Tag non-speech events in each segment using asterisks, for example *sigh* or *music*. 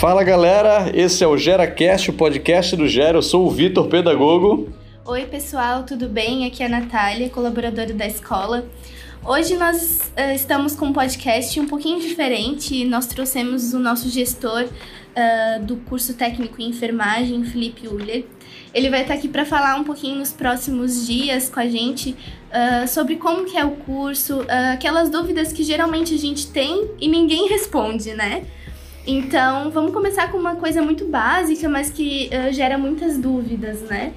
Fala galera, esse é o GeraCast, o podcast do Gera. Eu sou o Vitor, pedagogo. Oi pessoal, tudo bem? Aqui é a Natália, colaboradora da escola. Hoje nós uh, estamos com um podcast um pouquinho diferente. Nós trouxemos o nosso gestor uh, do curso técnico em enfermagem, Felipe Uller. Ele vai estar aqui para falar um pouquinho nos próximos dias com a gente uh, sobre como que é o curso, aquelas dúvidas que geralmente a gente tem e ninguém responde, né? Então, vamos começar com uma coisa muito básica, mas que uh, gera muitas dúvidas, né?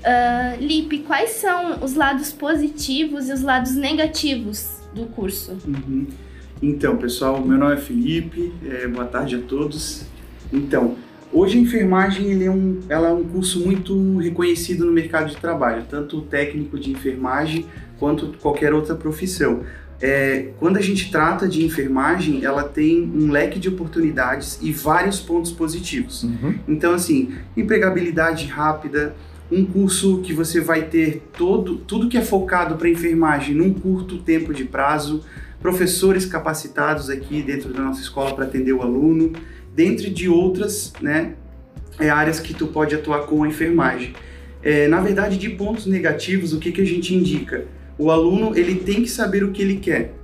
Uh, Lipe, quais são os lados positivos e os lados negativos do curso? Uhum. Então, pessoal, meu nome é Felipe, é, boa tarde a todos. Então, hoje a enfermagem é um, ela é um curso muito reconhecido no mercado de trabalho, tanto o técnico de enfermagem quanto qualquer outra profissão é, quando a gente trata de enfermagem, ela tem um leque de oportunidades e vários pontos positivos. Uhum. Então, assim, empregabilidade rápida, um curso que você vai ter todo, tudo que é focado para enfermagem num curto tempo de prazo, professores capacitados aqui dentro da nossa escola para atender o aluno, dentre de outras né, é, áreas que tu pode atuar com a enfermagem. É, na verdade, de pontos negativos, o que, que a gente indica? O aluno ele tem que saber o que ele quer.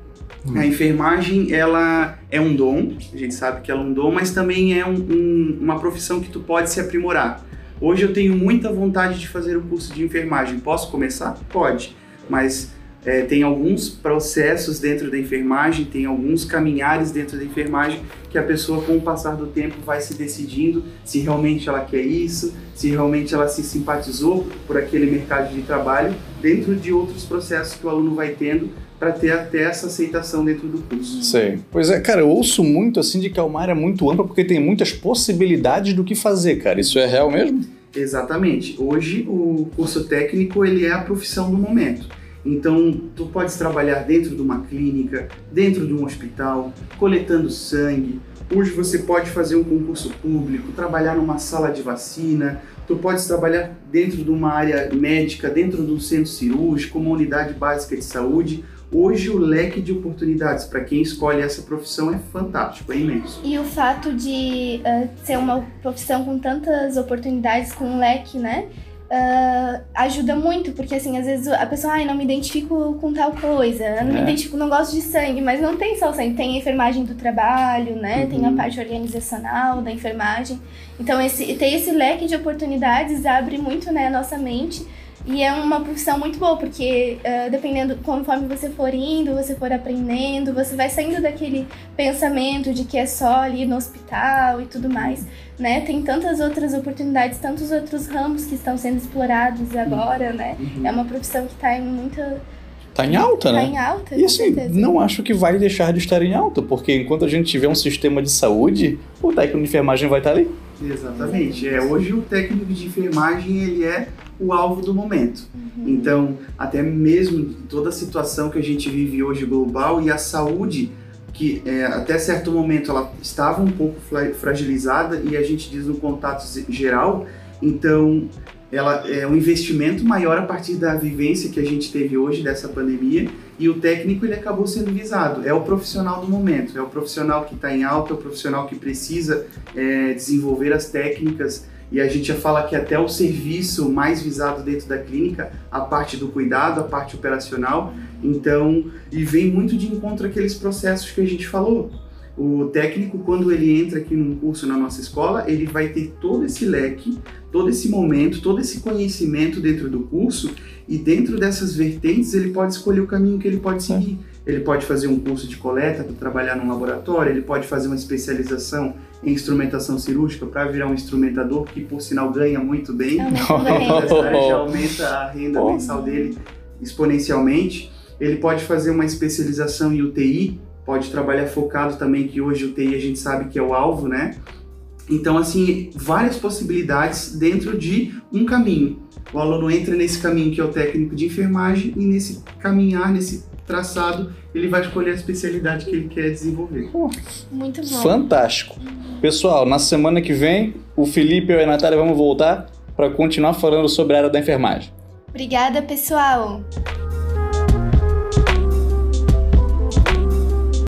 Hum. A enfermagem ela é um dom, a gente sabe que ela é um dom, mas também é um, um, uma profissão que tu pode se aprimorar. Hoje eu tenho muita vontade de fazer o curso de enfermagem. Posso começar? Pode, mas é, tem alguns processos dentro da enfermagem, tem alguns caminhares dentro da enfermagem que a pessoa, com o passar do tempo, vai se decidindo se realmente ela quer isso, se realmente ela se simpatizou por aquele mercado de trabalho, dentro de outros processos que o aluno vai tendo para ter até essa aceitação dentro do curso. Sei. Pois é, cara, eu ouço muito assim de que é uma área muito ampla porque tem muitas possibilidades do que fazer, cara. Isso é real mesmo? Exatamente. Hoje o curso técnico ele é a profissão do momento. Então, tu podes trabalhar dentro de uma clínica, dentro de um hospital, coletando sangue. Hoje você pode fazer um concurso público, trabalhar numa sala de vacina, tu podes trabalhar dentro de uma área médica, dentro de um centro cirúrgico, uma unidade básica de saúde. Hoje o leque de oportunidades para quem escolhe essa profissão é fantástico, é imenso. E o fato de uh, ser uma profissão com tantas oportunidades, com um leque, né? Uh, ajuda muito, porque assim, às vezes a pessoa, ai, não me identifico com tal coisa, não é. me identifico, não gosto de sangue, mas não tem só sangue, tem a enfermagem do trabalho, né? Uhum. Tem a parte organizacional da enfermagem. Então, esse, ter esse leque de oportunidades abre muito né, a nossa mente e é uma profissão muito boa, porque uh, dependendo, conforme você for indo, você for aprendendo, você vai saindo daquele pensamento de que é só ali no hospital e tudo mais, né? Tem tantas outras oportunidades, tantos outros ramos que estão sendo explorados agora, né? Uhum. É uma profissão que está em muita... Está em alta, né? Está em alta, E assim, não acho que vai deixar de estar em alta, porque enquanto a gente tiver um sistema de saúde, o técnico de enfermagem vai estar ali. Exatamente. É, hoje o técnico de enfermagem, ele é o alvo do momento. Uhum. Então, até mesmo toda a situação que a gente vive hoje global e a saúde, que é, até certo momento ela estava um pouco fragilizada e a gente diz no contato geral, então ela é um investimento maior a partir da vivência que a gente teve hoje dessa pandemia e o técnico ele acabou sendo visado. É o profissional do momento, é o profissional que está em alta, é o profissional que precisa é, desenvolver as técnicas e a gente já fala que até o serviço mais visado dentro da clínica, a parte do cuidado, a parte operacional, então, e vem muito de encontro aqueles processos que a gente falou. O técnico, quando ele entra aqui num curso na nossa escola, ele vai ter todo esse leque, todo esse momento, todo esse conhecimento dentro do curso e dentro dessas vertentes ele pode escolher o caminho que ele pode seguir. Ele pode fazer um curso de coleta para trabalhar num laboratório, ele pode fazer uma especialização em instrumentação cirúrgica para virar um instrumentador, que por sinal ganha muito bem. já *laughs* aumenta a renda mensal dele exponencialmente. Ele pode fazer uma especialização em UTI, pode trabalhar focado também, que hoje UTI a gente sabe que é o alvo, né? Então, assim, várias possibilidades dentro de um caminho. O aluno entra nesse caminho que é o técnico de enfermagem e nesse caminhar, nesse traçado, ele vai escolher a especialidade que ele quer desenvolver. Muito bom. Fantástico. Pessoal, na semana que vem, o Felipe e a Natália vamos voltar para continuar falando sobre a área da enfermagem. Obrigada, pessoal.